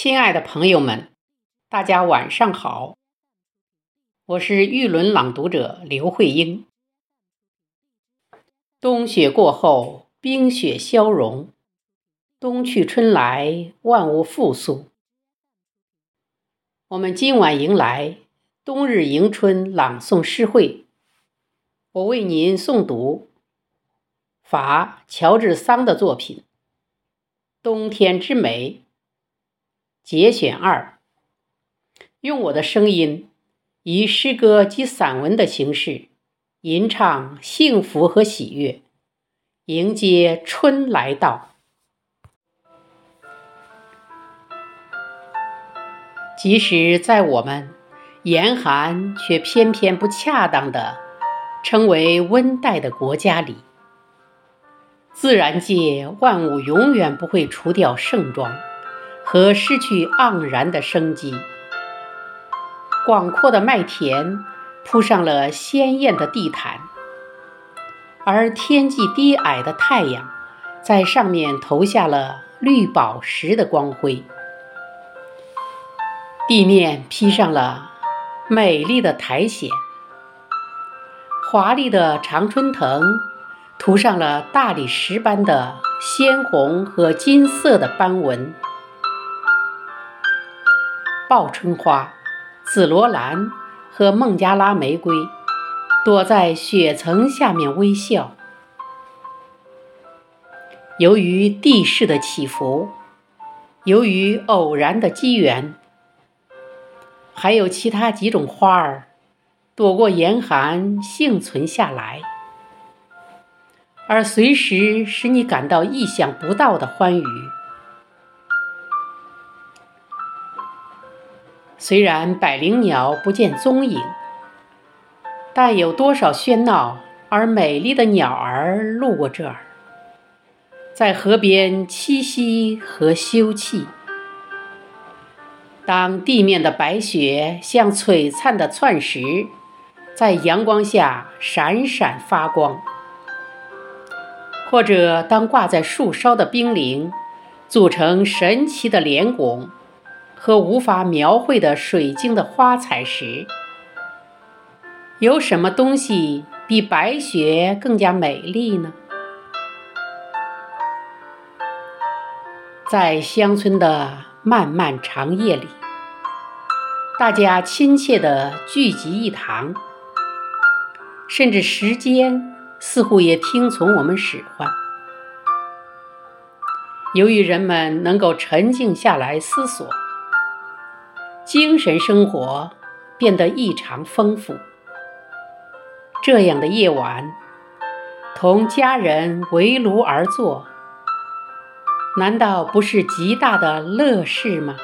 亲爱的朋友们，大家晚上好，我是玉轮朗读者刘慧英。冬雪过后，冰雪消融，冬去春来，万物复苏。我们今晚迎来冬日迎春朗诵诗会，我为您诵读法乔治桑的作品《冬天之美》。节选二，用我的声音，以诗歌及散文的形式，吟唱幸福和喜悦，迎接春来到。即使在我们严寒却偏偏不恰当的称为温带的国家里，自然界万物永远不会除掉盛装。和失去盎然的生机，广阔的麦田铺上了鲜艳的地毯，而天际低矮的太阳在上面投下了绿宝石的光辉。地面披上了美丽的苔藓，华丽的常春藤涂上了大理石般的鲜红和金色的斑纹。报春花、紫罗兰和孟加拉玫瑰躲在雪层下面微笑。由于地势的起伏，由于偶然的机缘，还有其他几种花儿躲过严寒幸存下来，而随时使你感到意想不到的欢愉。虽然百灵鸟不见踪影，但有多少喧闹而美丽的鸟儿路过这儿，在河边栖息和休憩。当地面的白雪像璀璨的钻石，在阳光下闪闪发光，或者当挂在树梢的冰凌组成神奇的莲拱。和无法描绘的水晶的花彩时，有什么东西比白雪更加美丽呢？在乡村的漫漫长夜里，大家亲切地聚集一堂，甚至时间似乎也听从我们使唤。由于人们能够沉静下来思索。精神生活变得异常丰富。这样的夜晚，同家人围炉而坐，难道不是极大的乐事吗？